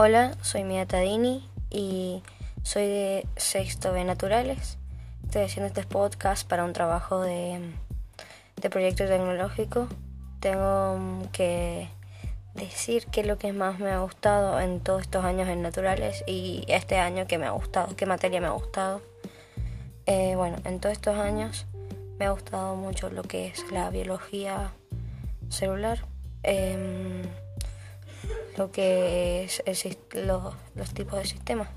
Hola, soy Mia Tadini y soy de Sexto B Naturales. Estoy haciendo este podcast para un trabajo de, de proyecto tecnológico. Tengo que decir qué es lo que más me ha gustado en todos estos años en Naturales y este año que me ha gustado, qué materia me ha gustado. Eh, bueno, en todos estos años me ha gustado mucho lo que es la biología celular. Em, lo que es los, tipos de sistemas,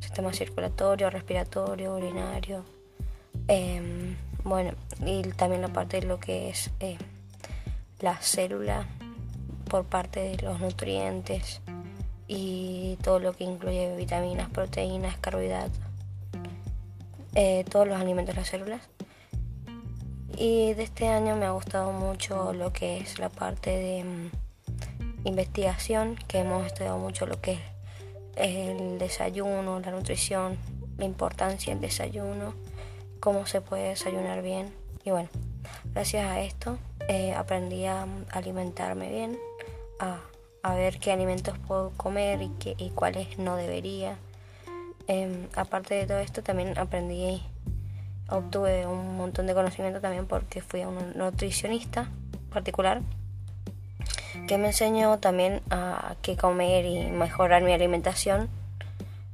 sistema circulatorio, respiratorio, urinario, em, bueno, y también la parte de lo que es eh, la célula por parte de los nutrientes y todo lo que incluye vitaminas, proteínas, carbohidratos, eh, todos los alimentos de las células. Y de este año me ha gustado mucho lo que es la parte de em, investigación, que hemos estudiado mucho lo que es el desayuno, la nutrición, la importancia del desayuno, cómo se puede desayunar bien. Y bueno, gracias a esto eh, aprendí a alimentarme bien, a, ver qué alimentos puedo comer y, qué, y cuáles no debería. Em, aparte de todo esto, también aprendí, obtuve un montón de conocimiento también porque fui a un nutricionista particular que me enseñó también a qué comer y mejorar mi alimentación.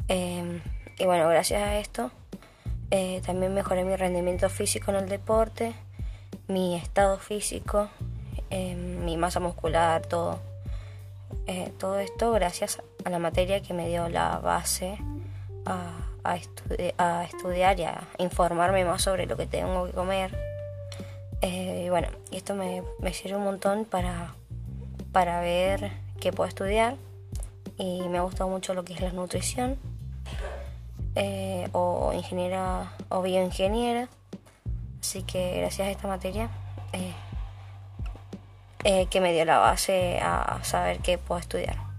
Em, y bueno, gracias a esto eh, también mejoré mi rendimiento físico en el deporte, mi estado físico, em, mi masa muscular, todo. Eh, todo esto gracias a la materia que me dio la base a, a, estudiar y a informarme más sobre lo que tengo que comer. Eh, y bueno, esto me sirve un montón para para ver qué puedo estudiar. Y me ha gustado mucho lo que es la nutrición eh, o ingeniera o bioingeniera. Así que gracias a esta materia eh, eh, que me dio la base a saber qué puedo estudiar